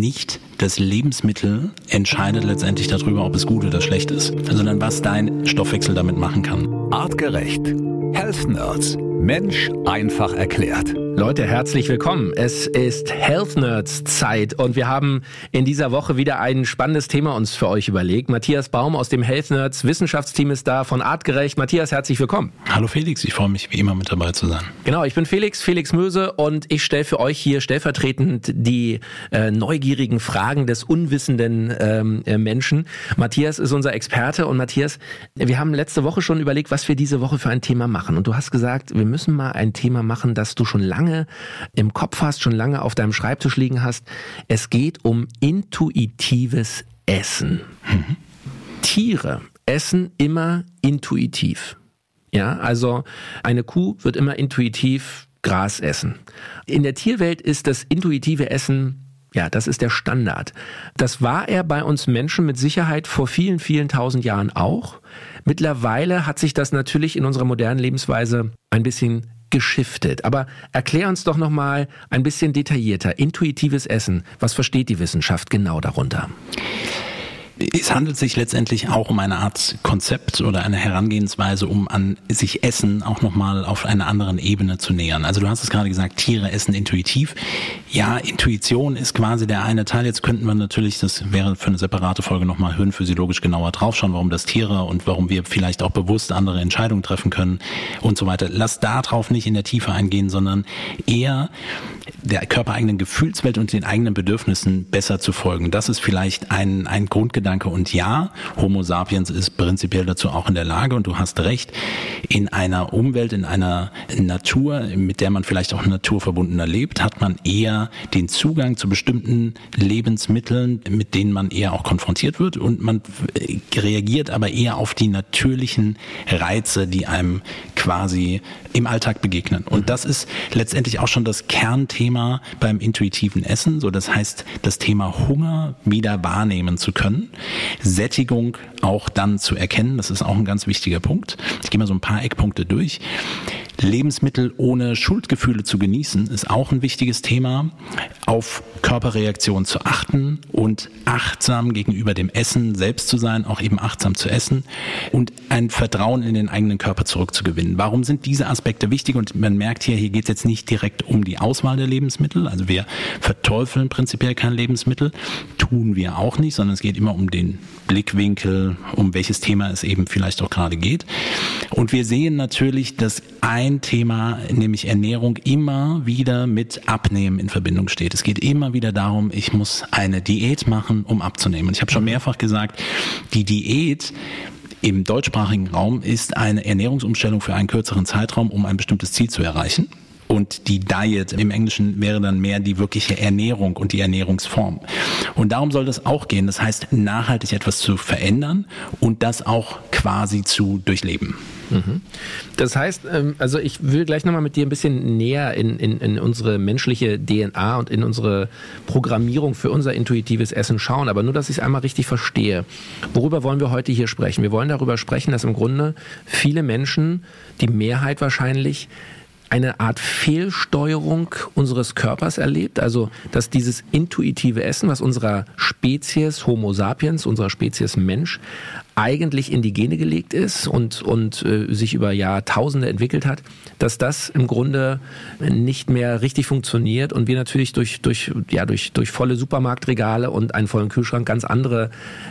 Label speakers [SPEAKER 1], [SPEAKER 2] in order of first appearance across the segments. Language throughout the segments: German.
[SPEAKER 1] nicht das Lebensmittel entscheidet letztendlich darüber, ob es gut oder schlecht ist, sondern was dein Stoffwechsel damit machen kann.
[SPEAKER 2] Artgerecht. Health Nerds. Mensch einfach erklärt.
[SPEAKER 3] Leute, herzlich willkommen. Es ist Health Nerds Zeit und wir haben in dieser Woche wieder ein spannendes Thema uns für euch überlegt. Matthias Baum aus dem Health Nerds Wissenschaftsteam ist da von Artgerecht. Matthias, herzlich willkommen.
[SPEAKER 1] Hallo Felix, ich freue mich wie immer mit dabei zu sein.
[SPEAKER 3] Genau, ich bin Felix, Felix Möse und ich stelle für euch hier stellvertretend die äh, neugierigen Fragen des unwissenden ähm, äh, Menschen. Matthias ist unser Experte und Matthias, wir haben letzte Woche schon überlegt, was wir diese Woche für ein Thema machen und du hast gesagt, wir müssen mal ein Thema machen, das du schon lange lange im Kopf hast, schon lange auf deinem Schreibtisch liegen hast. Es geht um intuitives Essen. Mhm. Tiere essen immer intuitiv. Ja, also eine Kuh wird immer intuitiv Gras essen. In der Tierwelt ist das intuitive Essen ja, das ist der Standard. Das war er bei uns Menschen mit Sicherheit vor vielen, vielen tausend Jahren auch. Mittlerweile hat sich das natürlich in unserer modernen Lebensweise ein bisschen geschiftet. Aber erklär uns doch noch mal ein bisschen detaillierter. Intuitives Essen. Was versteht die Wissenschaft genau darunter?
[SPEAKER 1] Es handelt sich letztendlich auch um eine Art Konzept oder eine Herangehensweise, um an sich Essen auch nochmal auf einer anderen Ebene zu nähern. Also du hast es gerade gesagt, Tiere essen intuitiv. Ja, Intuition ist quasi der eine Teil. Jetzt könnten wir natürlich, das wäre für eine separate Folge nochmal hirnphysiologisch genauer draufschauen, warum das Tiere und warum wir vielleicht auch bewusst andere Entscheidungen treffen können und so weiter. Lass da drauf nicht in der Tiefe eingehen, sondern eher der körpereigenen Gefühlswelt und den eigenen Bedürfnissen besser zu folgen. Das ist vielleicht ein, ein Grundgedanke. Und ja, Homo sapiens ist prinzipiell dazu auch in der Lage. Und du hast recht, in einer Umwelt, in einer Natur, mit der man vielleicht auch naturverbundener lebt, hat man eher den Zugang zu bestimmten Lebensmitteln, mit denen man eher auch konfrontiert wird. Und man reagiert aber eher auf die natürlichen Reize, die einem quasi im Alltag begegnen. Und das ist letztendlich auch schon das Kernthema beim intuitiven Essen. So, das heißt, das Thema Hunger wieder wahrnehmen zu können, Sättigung auch dann zu erkennen. Das ist auch ein ganz wichtiger Punkt. Ich gehe mal so ein paar Eckpunkte durch. Lebensmittel ohne Schuldgefühle zu genießen, ist auch ein wichtiges Thema. Auf Körperreaktionen zu achten und achtsam gegenüber dem Essen selbst zu sein, auch eben achtsam zu essen und ein Vertrauen in den eigenen Körper zurückzugewinnen. Warum sind diese Aspekte wichtig? Und man merkt hier, hier geht es jetzt nicht direkt um die Auswahl der Lebensmittel. Also wir verteufeln prinzipiell kein Lebensmittel, tun wir auch nicht, sondern es geht immer um den Blickwinkel, um welches Thema es eben vielleicht auch gerade geht. Und wir sehen natürlich, dass ein Thema, nämlich Ernährung, immer wieder mit Abnehmen in Verbindung steht. Es geht immer wieder darum, ich muss eine Diät machen, um abzunehmen. Und ich habe schon mehrfach gesagt, die Diät im deutschsprachigen Raum ist eine Ernährungsumstellung für einen kürzeren Zeitraum, um ein bestimmtes Ziel zu erreichen. Und die Diet im Englischen wäre dann mehr die wirkliche Ernährung und die Ernährungsform. Und darum soll das auch gehen. Das heißt, nachhaltig etwas zu verändern und das auch quasi zu durchleben.
[SPEAKER 3] Mhm. Das heißt, ähm, also ich will gleich nochmal mit dir ein bisschen näher in, in, in unsere menschliche DNA und in unsere Programmierung für unser intuitives Essen schauen, aber nur, dass ich es einmal richtig verstehe. Worüber wollen wir heute hier sprechen? Wir wollen darüber sprechen, dass im Grunde viele Menschen, die Mehrheit wahrscheinlich, eine Art Fehlsteuerung unseres Körpers erlebt, also dass dieses intuitive Essen, was unserer Spezies Homo sapiens, unserer Spezies Mensch, eigentlich in die Gene gelegt ist und, und äh, sich über Jahrtausende entwickelt hat, dass das im Grunde nicht mehr richtig funktioniert und wir natürlich durch, durch, ja, durch, durch volle Supermarktregale und einen vollen Kühlschrank ganz andere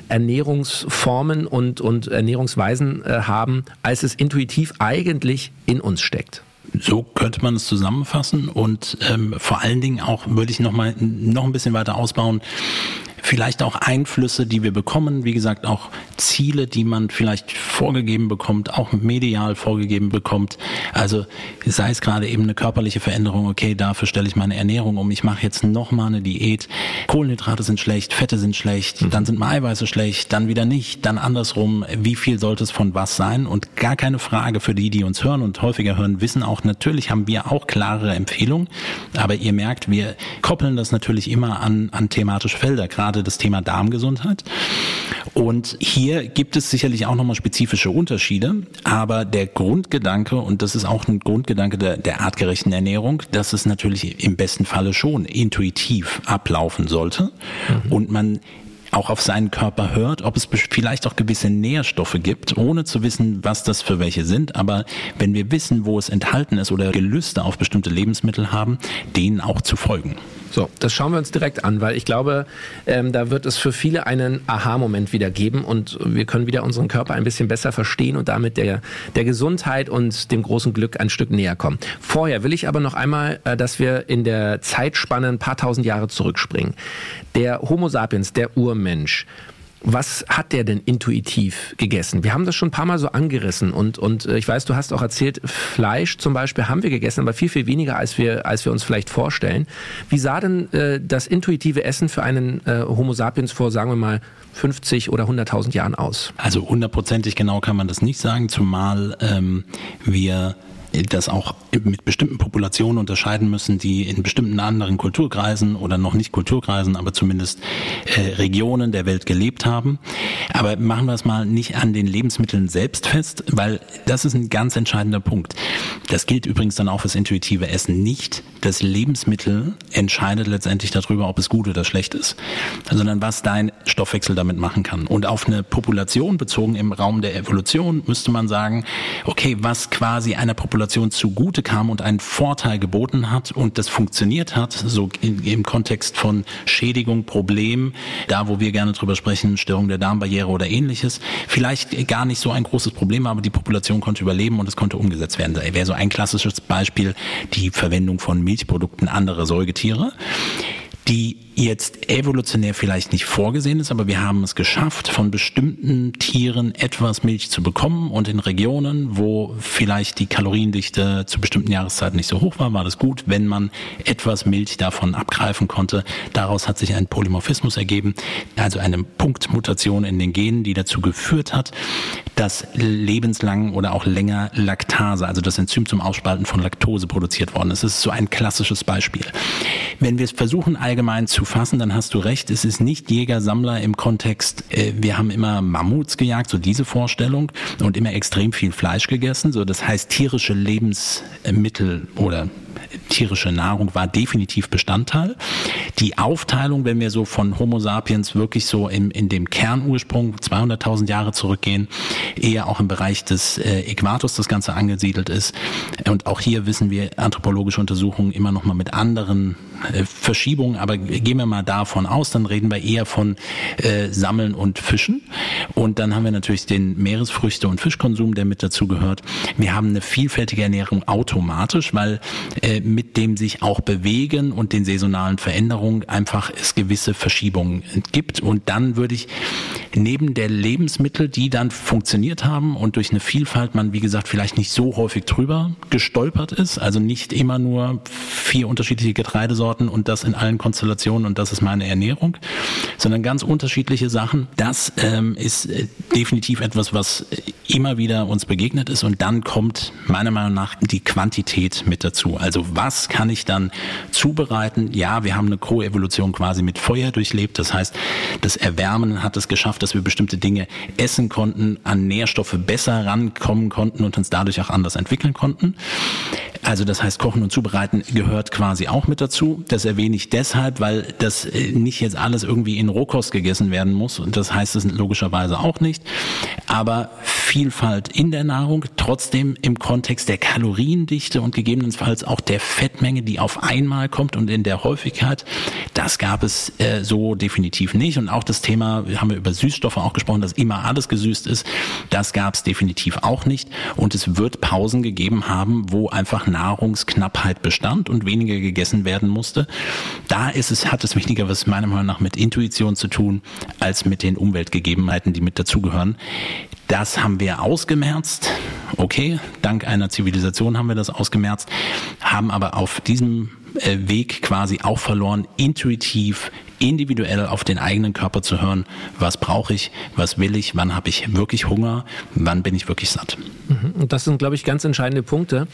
[SPEAKER 3] Ernährungsformen und, und Ernährungsweisen äh, haben, als es intuitiv eigentlich in uns steckt.
[SPEAKER 1] So könnte man es zusammenfassen und ähm, vor allen Dingen auch würde ich noch mal noch ein bisschen weiter ausbauen vielleicht auch Einflüsse, die wir bekommen, wie gesagt, auch Ziele, die man vielleicht vorgegeben bekommt, auch medial vorgegeben bekommt. Also sei es gerade eben eine körperliche Veränderung, okay, dafür stelle ich meine Ernährung um, ich mache jetzt nochmal eine Diät. Kohlenhydrate sind schlecht, Fette sind schlecht, mhm. dann sind mal Eiweiße schlecht, dann wieder nicht, dann andersrum, wie viel sollte es von was sein? Und gar keine Frage für die, die uns hören und häufiger hören, wissen auch, natürlich haben wir auch klarere Empfehlungen, aber ihr merkt, wir koppeln das natürlich immer an, an thematische Felder, gerade gerade das Thema Darmgesundheit. Und hier gibt es sicherlich auch nochmal spezifische Unterschiede, aber der Grundgedanke, und das ist auch ein Grundgedanke der, der artgerechten Ernährung, dass es natürlich im besten Falle schon intuitiv ablaufen sollte mhm. und man auch auf seinen Körper hört, ob es vielleicht auch gewisse Nährstoffe gibt, ohne zu wissen, was das für welche sind. Aber wenn wir wissen, wo es enthalten ist oder Gelüste auf bestimmte Lebensmittel haben, denen auch zu folgen.
[SPEAKER 3] So, das schauen wir uns direkt an, weil ich glaube, ähm, da wird es für viele einen Aha-Moment wieder geben und wir können wieder unseren Körper ein bisschen besser verstehen und damit der, der Gesundheit und dem großen Glück ein Stück näher kommen. Vorher will ich aber noch einmal, äh, dass wir in der Zeitspanne ein paar tausend Jahre zurückspringen. Der Homo sapiens, der Urmensch, was hat der denn intuitiv gegessen? Wir haben das schon ein paar Mal so angerissen und, und äh, ich weiß, du hast auch erzählt, Fleisch zum Beispiel haben wir gegessen, aber viel, viel weniger, als wir, als wir uns vielleicht vorstellen. Wie sah denn äh, das intuitive Essen für einen äh, Homo sapiens vor, sagen wir mal, 50 oder 100.000 Jahren aus?
[SPEAKER 1] Also hundertprozentig genau kann man das nicht sagen, zumal ähm, wir das auch mit bestimmten Populationen unterscheiden müssen, die in bestimmten anderen Kulturkreisen oder noch nicht Kulturkreisen, aber zumindest äh, Regionen der Welt gelebt haben. Aber machen wir es mal nicht an den Lebensmitteln selbst fest, weil das ist ein ganz entscheidender Punkt. Das gilt übrigens dann auch fürs intuitive Essen. Nicht das Lebensmittel entscheidet letztendlich darüber, ob es gut oder schlecht ist, sondern was dein Stoffwechsel damit machen kann. Und auf eine Population bezogen im Raum der Evolution müsste man sagen, okay, was quasi einer Population Situation zugute kam und einen Vorteil geboten hat und das funktioniert hat, so in, im Kontext von Schädigung, Problem, da wo wir gerne drüber sprechen, Störung der Darmbarriere oder ähnliches, vielleicht gar nicht so ein großes Problem aber die Population konnte überleben und es konnte umgesetzt werden. Da wäre so ein klassisches Beispiel die Verwendung von Milchprodukten anderer Säugetiere die jetzt evolutionär vielleicht nicht vorgesehen ist, aber wir haben es geschafft, von bestimmten Tieren etwas Milch zu bekommen und in Regionen, wo vielleicht die Kaloriendichte zu bestimmten Jahreszeiten nicht so hoch war, war das gut, wenn man etwas Milch davon abgreifen konnte. Daraus hat sich ein Polymorphismus ergeben, also eine Punktmutation in den Genen, die dazu geführt hat, dass lebenslang oder auch länger Laktase, also das Enzym zum Ausspalten von Laktose produziert worden ist. Das ist so ein klassisches Beispiel. Wenn wir es versuchen allgemein zu fassen, dann hast du recht, es ist nicht Jäger-Sammler im Kontext, äh, wir haben immer Mammuts gejagt, so diese Vorstellung, und immer extrem viel Fleisch gegessen, so das heißt tierische Lebensmittel oder tierische Nahrung war definitiv Bestandteil. Die Aufteilung, wenn wir so von Homo sapiens wirklich so im, in dem Kernursprung 200.000 Jahre zurückgehen, eher auch im Bereich des äh, Äquators das Ganze angesiedelt ist. Und auch hier wissen wir anthropologische Untersuchungen immer noch mal mit anderen Verschiebungen, aber gehen wir mal davon aus, dann reden wir eher von äh, Sammeln und Fischen. Und dann haben wir natürlich den Meeresfrüchte- und Fischkonsum, der mit dazu gehört. Wir haben eine vielfältige Ernährung automatisch, weil äh, mit dem sich auch bewegen und den saisonalen Veränderungen einfach es gewisse Verschiebungen gibt. Und dann würde ich neben der Lebensmittel, die dann funktioniert haben und durch eine Vielfalt man, wie gesagt, vielleicht nicht so häufig drüber gestolpert ist, also nicht immer nur vier unterschiedliche Getreidesorten und das in allen Konstellationen und das ist meine Ernährung, sondern ganz unterschiedliche Sachen. Das ähm, ist äh, definitiv etwas, was immer wieder uns begegnet ist und dann kommt meiner Meinung nach die Quantität mit dazu. Also was kann ich dann zubereiten? Ja, wir haben eine Koevolution quasi mit Feuer durchlebt. Das heißt, das Erwärmen hat es geschafft, dass wir bestimmte Dinge essen konnten, an Nährstoffe besser rankommen konnten und uns dadurch auch anders entwickeln konnten. Also das heißt, Kochen und Zubereiten gehört quasi auch mit dazu. Das erwähne ich deshalb, weil das äh, nicht jetzt alles irgendwie in Rohkost gegessen werden muss. Und das heißt es logischerweise auch nicht. Aber Vielfalt in der Nahrung, trotzdem im Kontext der Kaloriendichte und gegebenenfalls auch der Fettmenge, die auf einmal kommt und in der Häufigkeit. Das gab es äh, so definitiv nicht. Und auch das Thema, wir haben über Süßstoffe auch gesprochen, dass immer alles gesüßt ist. Das gab es definitiv auch nicht. Und es wird Pausen gegeben haben, wo einfach Nahrungsknappheit bestand und weniger gegessen werden musste. Da ist es, hat es weniger was meiner Meinung nach mit Intuition zu tun, als mit den Umweltgegebenheiten, die mit dazugehören. Das haben wir ausgemerzt. Okay, dank einer Zivilisation haben wir das ausgemerzt, haben aber auf diesem äh, Weg quasi auch verloren, intuitiv individuell auf den eigenen Körper zu hören, was brauche ich, was will ich, wann habe ich wirklich Hunger, wann bin ich wirklich satt.
[SPEAKER 3] Mhm. Und das sind, glaube ich, ganz entscheidende Punkte.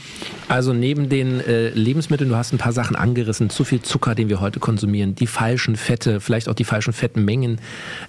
[SPEAKER 3] Also neben den äh, Lebensmitteln, du hast ein paar Sachen angerissen, zu viel Zucker, den wir heute konsumieren, die falschen Fette, vielleicht auch die falschen Fettmengen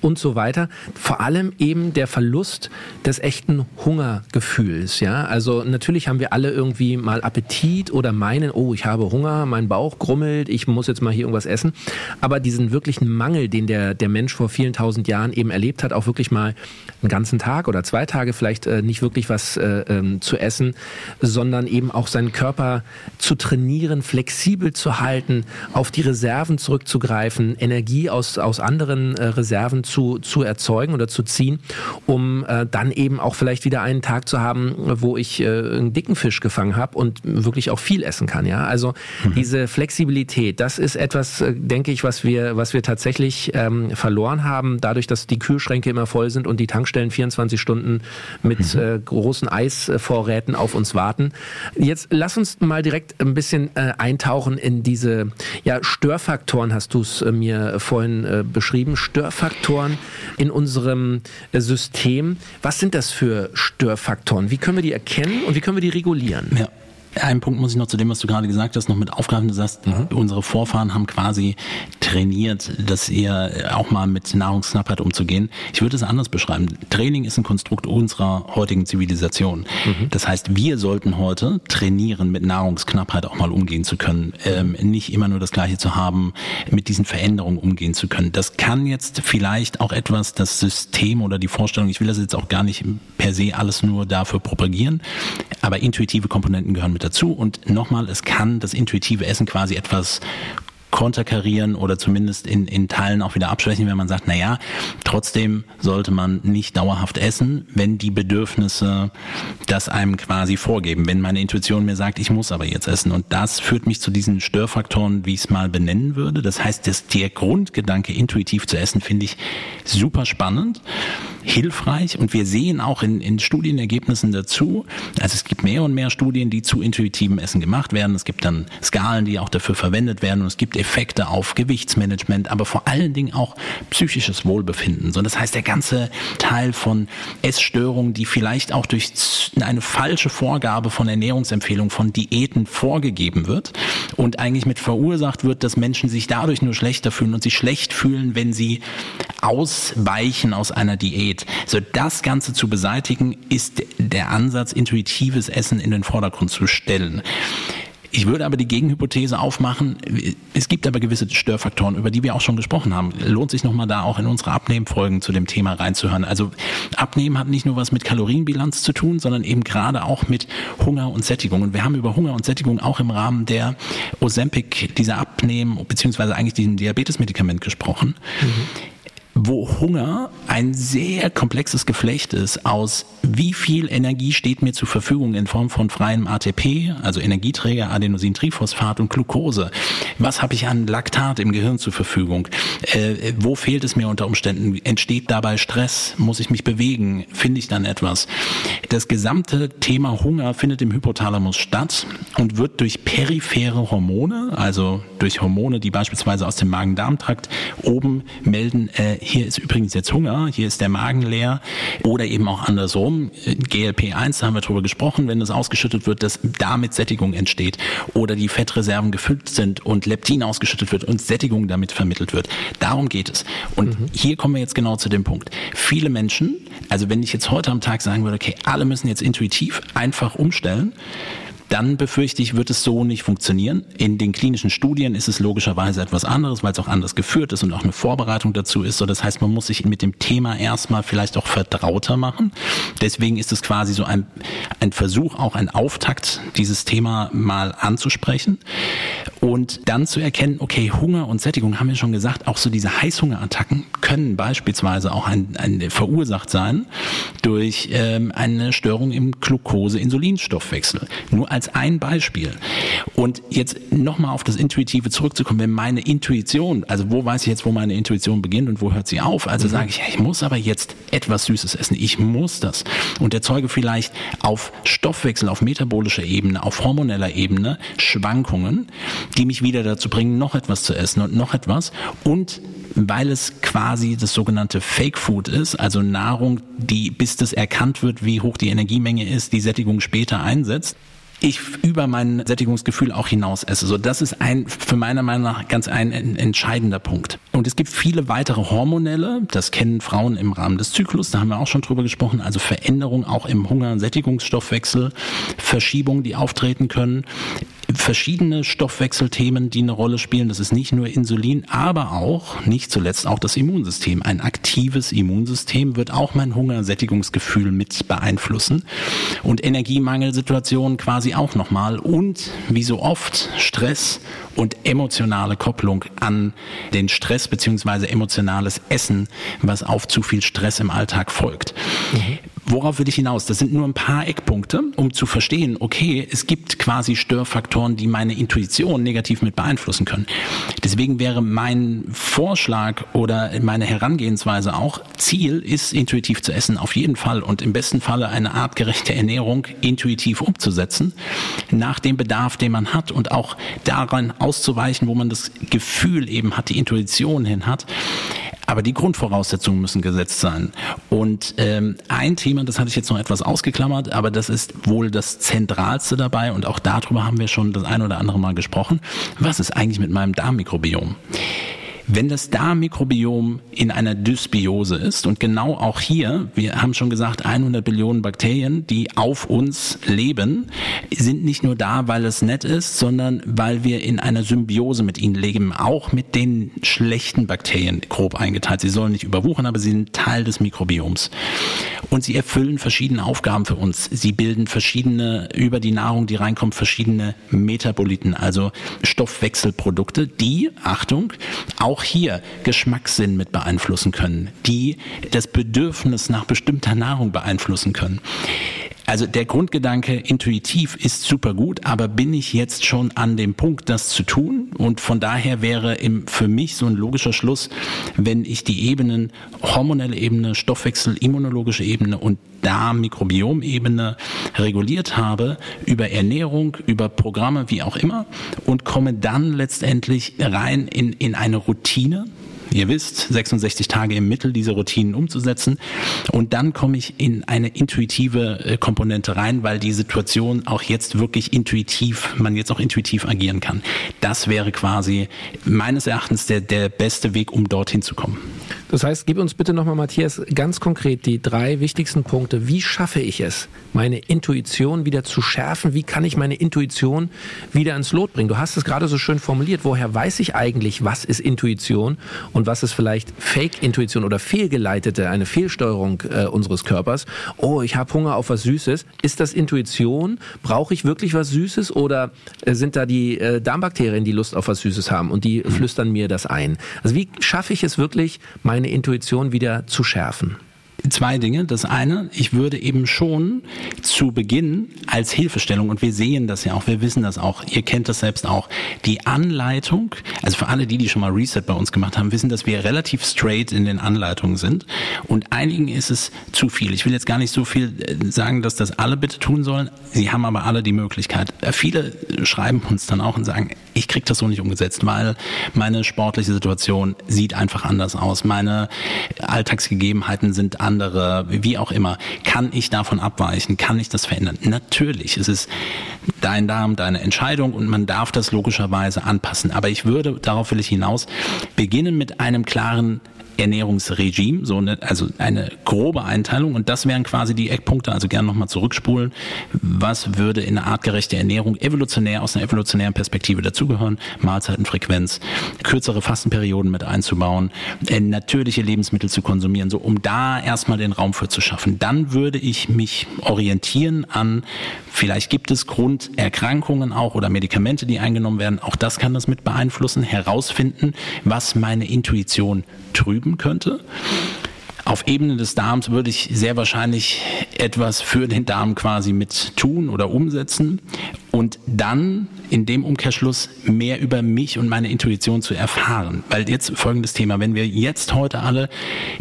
[SPEAKER 3] und so weiter. Vor allem eben der Verlust des echten Hungergefühls. Ja, also natürlich haben wir alle irgendwie mal Appetit oder meinen, oh, ich habe Hunger, mein Bauch grummelt, ich muss jetzt mal hier irgendwas essen. Aber diesen wirklichen Mangel, den der, der Mensch vor vielen tausend Jahren eben erlebt hat, auch wirklich mal einen ganzen Tag oder zwei Tage vielleicht äh, nicht wirklich was äh, ähm, zu essen, sondern eben auch seinen Körper zu trainieren, flexibel zu halten, auf die Reserven zurückzugreifen, Energie aus, aus anderen äh, Reserven zu, zu erzeugen oder zu ziehen, um äh, dann eben auch vielleicht wieder einen Tag zu haben, wo ich äh, einen dicken Fisch gefangen habe und wirklich auch viel essen kann. Ja, also mhm. diese Flexibilität, das ist etwas, äh, denke ich, was wir, was wir tatsächlich ähm, verloren haben, dadurch, dass die Kühlschränke immer voll sind und die Tankstellen 24 Stunden mit mhm. äh, großen Eisvorräten auf uns warten. Jetzt lass uns mal direkt ein bisschen äh, eintauchen in diese ja, Störfaktoren, hast du es äh, mir vorhin äh, beschrieben, Störfaktoren in unserem äh, System. Was sind das für Störfaktoren? Wie können wir die erkennen und wie können wir die regulieren?
[SPEAKER 1] Ja. Ein Punkt muss ich noch zu dem, was du gerade gesagt hast, noch mit aufgreifen. Du sagst, mhm. unsere Vorfahren haben quasi trainiert, dass ihr auch mal mit Nahrungsknappheit umzugehen. Ich würde es anders beschreiben. Training ist ein Konstrukt unserer heutigen Zivilisation. Mhm. Das heißt, wir sollten heute trainieren, mit Nahrungsknappheit auch mal umgehen zu können. Ähm, nicht immer nur das Gleiche zu haben, mit diesen Veränderungen umgehen zu können. Das kann jetzt vielleicht auch etwas das System oder die Vorstellung, ich will das jetzt auch gar nicht per se alles nur dafür propagieren, aber intuitive Komponenten gehören mit dazu. Und nochmal, es kann das intuitive Essen quasi etwas konterkarieren oder zumindest in, in Teilen auch wieder abschwächen, wenn man sagt, na ja, trotzdem sollte man nicht dauerhaft essen, wenn die Bedürfnisse das einem quasi vorgeben. Wenn meine Intuition mir sagt, ich muss aber jetzt essen. Und das führt mich zu diesen Störfaktoren, wie ich es mal benennen würde. Das heißt, dass der Grundgedanke, intuitiv zu essen, finde ich super spannend, hilfreich. Und wir sehen auch in, in Studienergebnissen dazu, also es gibt mehr und mehr Studien, die zu intuitivem Essen gemacht werden. Es gibt dann Skalen, die auch dafür verwendet werden. Und es gibt Effekte auf Gewichtsmanagement, aber vor allen Dingen auch psychisches Wohlbefinden. So, das heißt, der ganze Teil von Essstörungen, die vielleicht auch durch eine falsche Vorgabe von Ernährungsempfehlungen, von Diäten vorgegeben wird und eigentlich mit verursacht wird, dass Menschen sich dadurch nur schlechter fühlen und sich schlecht fühlen, wenn sie ausweichen aus einer Diät. So das Ganze zu beseitigen, ist der Ansatz, intuitives Essen in den Vordergrund zu stellen. Ich würde aber die Gegenhypothese aufmachen, es gibt aber gewisse Störfaktoren, über die wir auch schon gesprochen haben. Lohnt sich nochmal da auch in unsere Abnehmfolgen zu dem Thema reinzuhören. Also Abnehmen hat nicht nur was mit Kalorienbilanz zu tun, sondern eben gerade auch mit Hunger und Sättigung. Und wir haben über Hunger und Sättigung auch im Rahmen der Ozempic, dieser Abnehmen, beziehungsweise eigentlich diesem Diabetesmedikament gesprochen. Mhm wo Hunger ein sehr komplexes Geflecht ist aus wie viel Energie steht mir zur Verfügung in Form von freiem ATP, also Energieträger, Adenosintriphosphat und Glucose. Was habe ich an Laktat im Gehirn zur Verfügung? Äh, wo fehlt es mir unter Umständen? Entsteht dabei Stress? Muss ich mich bewegen? Finde ich dann etwas? Das gesamte Thema Hunger findet im Hypothalamus statt und wird durch periphere Hormone, also durch Hormone, die beispielsweise aus dem Magen-Darm-Trakt oben melden, äh, hier ist übrigens jetzt Hunger, hier ist der Magen leer oder eben auch andersrum. GLP-1, da haben wir drüber gesprochen, wenn das ausgeschüttet wird, dass damit Sättigung entsteht oder die Fettreserven gefüllt sind und Leptin ausgeschüttet wird und Sättigung damit vermittelt wird. Darum geht es. Und mhm. hier kommen wir jetzt genau zu dem Punkt. Viele Menschen, also wenn ich jetzt heute am Tag sagen würde, okay, alle müssen jetzt intuitiv einfach umstellen, dann befürchte ich, wird es so nicht funktionieren. In den klinischen Studien ist es logischerweise etwas anderes, weil es auch anders geführt ist und auch eine Vorbereitung dazu ist. So, das heißt, man muss sich mit dem Thema erstmal vielleicht auch vertrauter machen. Deswegen ist es quasi so ein, ein Versuch, auch ein Auftakt, dieses Thema mal anzusprechen und dann zu erkennen, okay, Hunger und Sättigung haben wir schon gesagt, auch so diese Heißhungerattacken können beispielsweise auch ein, ein verursacht sein durch ähm, eine Störung im Glucose-Insulinstoffwechsel. Nur als als ein Beispiel. Und jetzt nochmal auf das Intuitive zurückzukommen, wenn meine Intuition, also wo weiß ich jetzt, wo meine Intuition beginnt und wo hört sie auf? Also mhm. sage ich, ich muss aber jetzt etwas Süßes essen. Ich muss das. Und erzeuge vielleicht auf Stoffwechsel, auf metabolischer Ebene, auf hormoneller Ebene Schwankungen, die mich wieder dazu bringen, noch etwas zu essen und noch etwas. Und weil es quasi das sogenannte Fake Food ist, also Nahrung, die bis das erkannt wird, wie hoch die Energiemenge ist, die Sättigung später einsetzt, ich über mein Sättigungsgefühl auch hinaus esse. So, das ist ein, für meiner Meinung nach ganz ein entscheidender Punkt. Und es gibt viele weitere hormonelle, das kennen Frauen im Rahmen des Zyklus, da haben wir auch schon drüber gesprochen, also Veränderungen auch im Hunger- und Sättigungsstoffwechsel, Verschiebungen, die auftreten können verschiedene Stoffwechselthemen, die eine Rolle spielen. Das ist nicht nur Insulin, aber auch, nicht zuletzt auch das Immunsystem. Ein aktives Immunsystem wird auch mein Hungersättigungsgefühl mit beeinflussen und Energiemangelsituationen quasi auch nochmal und wie so oft Stress und emotionale Kopplung an den Stress beziehungsweise emotionales Essen, was auf zu viel Stress im Alltag folgt. Mhm. Worauf will ich hinaus? Das sind nur ein paar Eckpunkte, um zu verstehen, okay, es gibt quasi Störfaktoren, die meine Intuition negativ mit beeinflussen können. Deswegen wäre mein Vorschlag oder meine Herangehensweise auch, Ziel ist, intuitiv zu essen, auf jeden Fall und im besten Falle eine artgerechte Ernährung intuitiv umzusetzen, nach dem Bedarf, den man hat und auch daran auszuweichen, wo man das Gefühl eben hat, die Intuition hin hat. Aber die Grundvoraussetzungen müssen gesetzt sein. Und ähm, ein Thema, das hatte ich jetzt noch etwas ausgeklammert, aber das ist wohl das Zentralste dabei und auch darüber haben wir schon das ein oder andere Mal gesprochen. Was ist eigentlich mit meinem Darmmikrobiom? Wenn das Darmmikrobiom in einer Dysbiose ist und genau auch hier, wir haben schon gesagt, 100 Billionen Bakterien, die auf uns leben, sind nicht nur da, weil es nett ist, sondern weil wir in einer Symbiose mit ihnen leben, auch mit den schlechten Bakterien grob eingeteilt. Sie sollen nicht überwuchern, aber sie sind Teil des Mikrobioms. Und sie erfüllen verschiedene Aufgaben für uns. Sie bilden verschiedene, über die Nahrung, die reinkommt, verschiedene Metaboliten, also Stoffwechselprodukte, die, Achtung, auch hier Geschmackssinn mit beeinflussen können, die das Bedürfnis nach bestimmter Nahrung beeinflussen können. Also der Grundgedanke intuitiv ist super gut, aber bin ich jetzt schon an dem Punkt, das zu tun? Und von daher wäre im, für mich so ein logischer Schluss, wenn ich die Ebenen, hormonelle Ebene, Stoffwechsel, immunologische Ebene und Darm-Mikrobiom-Ebene reguliert habe, über Ernährung, über Programme, wie auch immer, und komme dann letztendlich rein in, in eine Routine, ihr wisst, 66 Tage im Mittel diese Routinen umzusetzen. Und dann komme ich in eine intuitive äh, Komponente rein, weil die Situation auch jetzt wirklich intuitiv, man jetzt auch intuitiv agieren kann. Das wäre quasi meines Erachtens der, der beste Weg, um dorthin zu kommen.
[SPEAKER 3] Das heißt, gib uns bitte nochmal, Matthias, ganz konkret die drei wichtigsten Punkte. Wie schaffe ich es, meine Intuition wieder zu schärfen? Wie kann ich meine Intuition wieder ins Lot bringen? Du hast es gerade so schön formuliert. Woher weiß ich eigentlich, was ist Intuition und was ist vielleicht Fake-Intuition oder fehlgeleitete, eine Fehlsteuerung äh, unseres Körpers? Oh, ich habe Hunger auf was Süßes. Ist das Intuition? Brauche ich wirklich was Süßes oder äh, sind da die äh, Darmbakterien, die Lust auf was Süßes haben und die flüstern mir das ein? Also wie schaffe ich es wirklich, meine meine Intuition wieder zu schärfen?
[SPEAKER 1] Zwei Dinge. Das eine, ich würde eben schon zu Beginn als Hilfestellung, und wir sehen das ja auch, wir wissen das auch, ihr kennt das selbst auch, die Anleitung, also für alle die, die schon mal Reset bei uns gemacht haben, wissen, dass wir relativ straight in den Anleitungen sind. Und einigen ist es zu viel. Ich will jetzt gar nicht so viel äh, sagen, dass das alle bitte tun sollen. Sie haben aber alle die Möglichkeit. Äh, viele schreiben uns dann auch und sagen, ich kriege das so nicht umgesetzt, weil meine sportliche Situation sieht einfach anders aus. Meine Alltagsgegebenheiten sind andere, wie auch immer. Kann ich davon abweichen? Kann ich das verändern? Natürlich. Es ist dein Darm, deine Entscheidung und man darf das logischerweise anpassen. Aber ich würde, darauf will ich hinaus, beginnen mit einem klaren Ernährungsregime, so eine, also eine grobe Einteilung und das wären quasi die Eckpunkte, also gerne nochmal zurückspulen. Was würde in eine artgerechte Ernährung evolutionär aus einer evolutionären Perspektive dazugehören? Mahlzeitenfrequenz, kürzere Fastenperioden mit einzubauen, äh, natürliche Lebensmittel zu konsumieren, so um da erstmal den Raum für zu schaffen. Dann würde ich mich orientieren an, vielleicht gibt es Grunderkrankungen auch oder Medikamente, die eingenommen werden. Auch das kann das mit beeinflussen, herausfinden, was meine Intuition trüben geben könnte. Auf Ebene des Darms würde ich sehr wahrscheinlich etwas für den Darm quasi mit tun oder umsetzen und dann in dem Umkehrschluss mehr über mich und meine Intuition zu erfahren. Weil jetzt folgendes Thema, wenn wir jetzt heute alle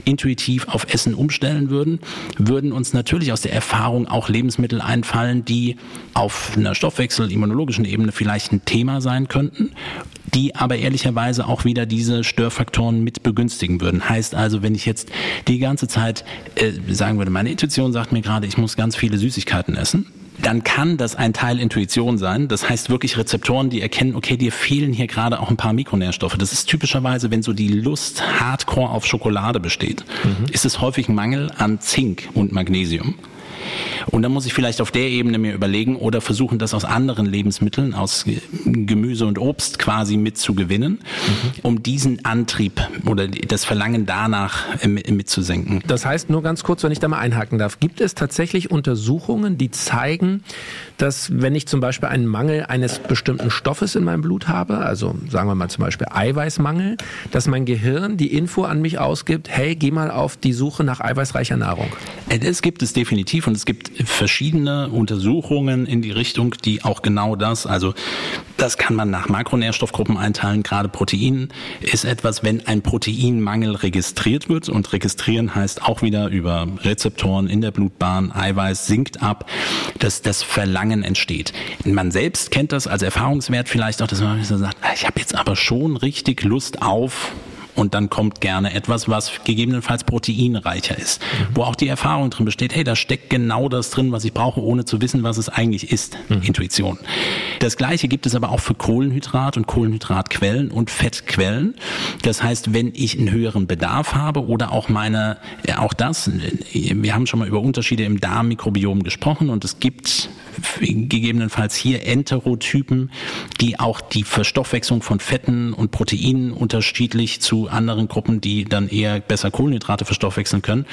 [SPEAKER 1] intuitiv auf Essen umstellen würden, würden uns natürlich aus der Erfahrung auch Lebensmittel einfallen, die auf einer Stoffwechsel-immunologischen Ebene vielleicht ein Thema sein könnten, die aber ehrlicherweise auch wieder diese Störfaktoren mit begünstigen würden. Heißt also, wenn ich jetzt die ganze Zeit äh, sagen würde, meine Intuition sagt mir gerade, ich muss ganz viele Süßigkeiten essen, dann kann das ein Teil Intuition sein. Das heißt wirklich Rezeptoren, die erkennen, okay, dir fehlen hier gerade auch ein paar Mikronährstoffe. Das ist typischerweise, wenn so die Lust hardcore auf Schokolade besteht, mhm. ist es häufig Mangel an Zink und Magnesium. Und dann muss ich vielleicht auf der Ebene mir überlegen oder versuchen, das aus anderen Lebensmitteln, aus Gemüse und Obst quasi mitzugewinnen, mhm. um diesen Antrieb oder das Verlangen danach äh, mitzusenken.
[SPEAKER 3] Das heißt, nur ganz kurz, wenn ich da mal einhaken darf, gibt es tatsächlich Untersuchungen, die zeigen, dass wenn ich zum Beispiel einen Mangel eines bestimmten Stoffes in meinem Blut habe, also sagen wir mal zum Beispiel Eiweißmangel, dass mein Gehirn die Info an mich ausgibt, hey, geh mal auf die Suche nach eiweißreicher Nahrung?
[SPEAKER 1] Es gibt es definitiv und es gibt verschiedene Untersuchungen in die Richtung, die auch genau das, also das kann man nach Makronährstoffgruppen einteilen. Gerade Protein ist etwas, wenn ein Proteinmangel registriert wird und registrieren heißt auch wieder über Rezeptoren in der Blutbahn, Eiweiß sinkt ab, dass das Verlangen entsteht. Man selbst kennt das als Erfahrungswert vielleicht auch, dass man sagt, ich habe jetzt aber schon richtig Lust auf und dann kommt gerne etwas, was gegebenenfalls proteinreicher ist, mhm. wo auch die Erfahrung drin besteht, hey, da steckt genau das drin, was ich brauche, ohne zu wissen, was es eigentlich ist. Mhm. Intuition. Das gleiche gibt es aber auch für Kohlenhydrat und Kohlenhydratquellen und Fettquellen. Das heißt, wenn ich einen höheren Bedarf habe oder auch meine, ja, auch das, wir haben schon mal über Unterschiede im Darmmikrobiom gesprochen und es gibt gegebenenfalls hier Enterotypen, die auch die Verstoffwechslung von Fetten und Proteinen unterschiedlich zu anderen Gruppen, die dann eher besser Kohlenhydrate verstoffwechseln können,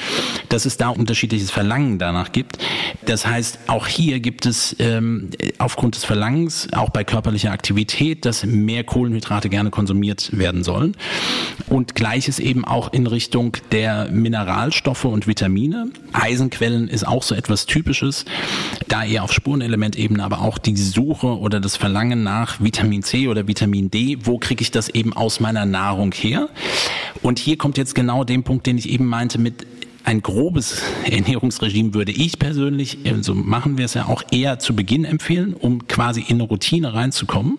[SPEAKER 1] dass es da unterschiedliches Verlangen danach gibt. Das heißt, auch hier gibt es ähm, aufgrund des Verlangens, auch bei körperlicher Aktivität, dass mehr Kohlenhydrate gerne konsumiert werden sollen. Und gleiches eben auch in Richtung der Mineralstoffe und Vitamine. Eisenquellen ist auch so etwas Typisches, da eher auf Spurenelementebene, aber auch die Suche oder das Verlangen nach Vitamin C oder Vitamin D, wo kriege ich das eben aus meiner Nahrung her? Und hier kommt jetzt genau den Punkt, den ich eben meinte mit ein grobes Ernährungsregime würde ich persönlich, so also machen wir es ja auch eher zu Beginn empfehlen, um quasi in eine Routine reinzukommen.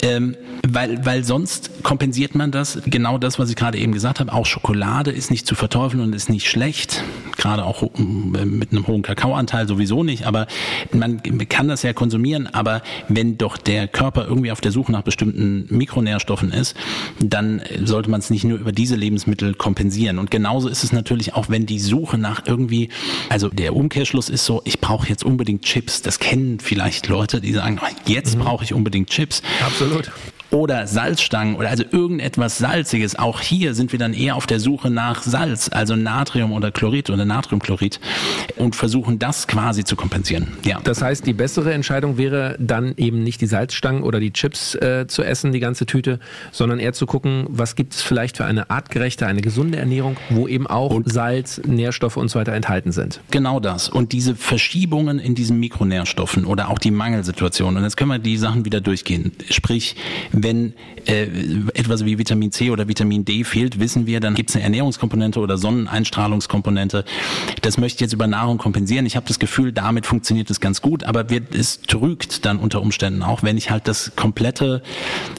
[SPEAKER 1] Ähm, weil, weil sonst kompensiert man das, genau das, was ich gerade eben gesagt habe, auch Schokolade ist nicht zu verteufeln und ist nicht schlecht, gerade auch mit einem hohen Kakaoanteil sowieso nicht, aber man kann das ja konsumieren, aber wenn doch der Körper irgendwie auf der Suche nach bestimmten Mikronährstoffen ist, dann sollte man es nicht nur über diese Lebensmittel kompensieren. Und genauso ist es natürlich auch, wenn die Suche nach irgendwie, also der Umkehrschluss ist so, ich brauche jetzt unbedingt Chips. Das kennen vielleicht Leute, die sagen, jetzt mhm. brauche ich unbedingt Chips.
[SPEAKER 3] Absolut
[SPEAKER 1] oder Salzstangen oder also irgendetwas Salziges. Auch hier sind wir dann eher auf der Suche nach Salz, also Natrium oder Chlorid oder Natriumchlorid und versuchen das quasi zu kompensieren.
[SPEAKER 3] Ja. Das heißt, die bessere Entscheidung wäre dann eben nicht die Salzstangen oder die Chips äh, zu essen, die ganze Tüte, sondern eher zu gucken, was gibt es vielleicht für eine artgerechte, eine gesunde Ernährung, wo eben auch und Salz, Nährstoffe und so weiter enthalten sind.
[SPEAKER 1] Genau das. Und diese Verschiebungen in diesen Mikronährstoffen oder auch die Mangelsituation. Und jetzt können wir die Sachen wieder durchgehen. Sprich, wenn äh, etwas wie Vitamin C oder Vitamin D fehlt, wissen wir, dann gibt es eine Ernährungskomponente oder Sonneneinstrahlungskomponente. Das möchte ich jetzt über Nahrung kompensieren. Ich habe das Gefühl, damit funktioniert es ganz gut, aber wird, es trügt dann unter Umständen auch, wenn ich halt das komplette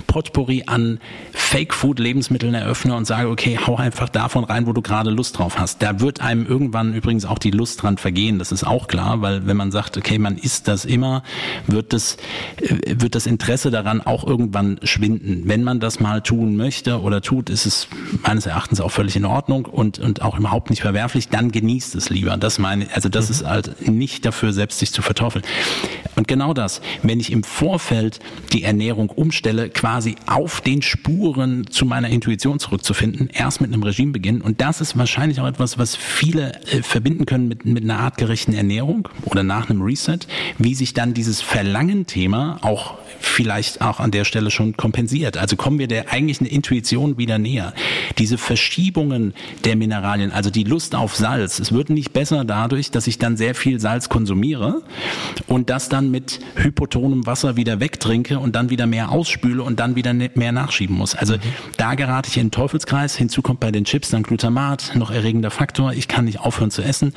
[SPEAKER 1] Potpourri an Fake-Food-Lebensmitteln eröffne und sage, okay, hau einfach davon rein, wo du gerade Lust drauf hast. Da wird einem irgendwann übrigens auch die Lust dran vergehen, das ist auch klar, weil wenn man sagt, okay, man isst das immer, wird das, äh, wird das Interesse daran auch irgendwann schwinden. Wenn man das mal tun möchte oder tut, ist es meines Erachtens auch völlig in Ordnung und, und auch überhaupt nicht verwerflich, dann genießt es lieber. Das meine, also das ist halt nicht dafür, selbst sich zu verteufeln. Und genau das, wenn ich im Vorfeld die Ernährung umstelle, quasi auf den Spuren zu meiner Intuition zurückzufinden, erst mit einem Regime beginnen. Und das ist wahrscheinlich auch etwas, was viele äh, verbinden können mit, mit einer artgerechten Ernährung oder nach einem Reset, wie sich dann dieses Verlangen-Thema auch vielleicht auch an der Stelle schon kompensiert. Also kommen wir der eigentlichen Intuition wieder näher. Diese Verschiebungen der Mineralien, also die Lust auf Salz, es wird nicht besser dadurch, dass ich dann sehr viel Salz konsumiere und das dann mit hypotonem Wasser wieder wegtrinke und dann wieder mehr ausspüle und dann wieder ne-, mehr nachschieben muss. Also mhm. da gerate ich in den Teufelskreis. Hinzu kommt bei den Chips dann Glutamat, noch erregender Faktor. Ich kann nicht aufhören zu essen.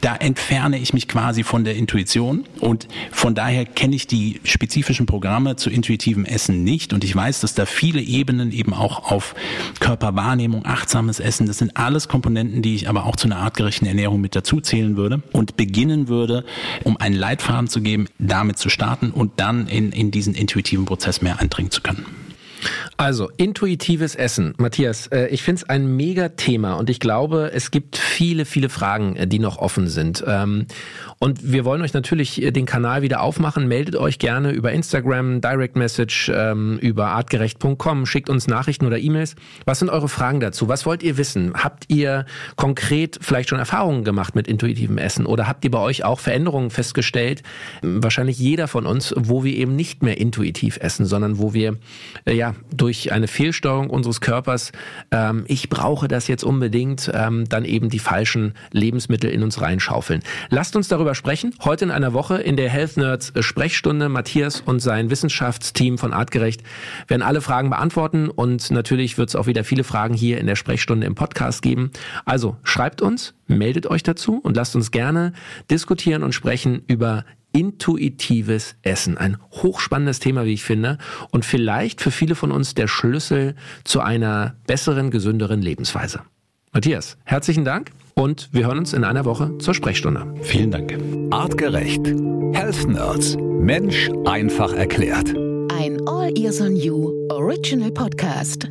[SPEAKER 1] Da entferne ich mich quasi von der Intuition und von daher kenne ich die spezifischen Programme zu intuitivem Essen nicht und ich weiß, dass da viele Ebenen eben auch auf Körperwahrnehmung, achtsames Essen, das sind alles Komponenten, die ich aber auch zu einer artgerechten Ernährung mit dazu zählen würde und beginnen würde, um einen Leitfaden zu geben, damit zu starten und dann in, in diesen intuitiven Prozess mehr eindringen zu können.
[SPEAKER 3] Also, intuitives Essen. Matthias, äh, ich finde es ein mega Thema und ich glaube, es gibt viele, viele Fragen, äh, die noch offen sind. Ähm, und wir wollen euch natürlich äh, den Kanal wieder aufmachen. Meldet euch gerne über Instagram, Direct Message, ähm, über artgerecht.com, schickt uns Nachrichten oder E-Mails. Was sind eure Fragen dazu? Was wollt ihr wissen? Habt ihr konkret vielleicht schon Erfahrungen gemacht mit intuitivem Essen oder habt ihr bei euch auch Veränderungen festgestellt? Wahrscheinlich jeder von uns, wo wir eben nicht mehr intuitiv essen, sondern wo wir ja durch eine Fehlsteuerung unseres Körpers, ähm, ich brauche das jetzt unbedingt, ähm, dann eben die falschen Lebensmittel in uns reinschaufeln. Lasst uns darüber sprechen. Heute in einer Woche in der Health Nerds Sprechstunde. Matthias und sein Wissenschaftsteam von Artgerecht werden alle Fragen beantworten und natürlich wird es auch wieder viele Fragen hier in der Sprechstunde im Podcast geben. Also schreibt uns, meldet euch dazu und lasst uns gerne diskutieren und sprechen über intuitives Essen. Ein hochspannendes Thema, wie ich finde, und vielleicht für viele von uns der Schlüssel zu einer besseren, gesünderen Lebensweise. Matthias, herzlichen Dank und wir hören uns in einer Woche zur Sprechstunde.
[SPEAKER 1] Vielen Dank.
[SPEAKER 2] Artgerecht. Health Nerds. Mensch einfach erklärt.
[SPEAKER 4] Ein All Ears on You Original Podcast.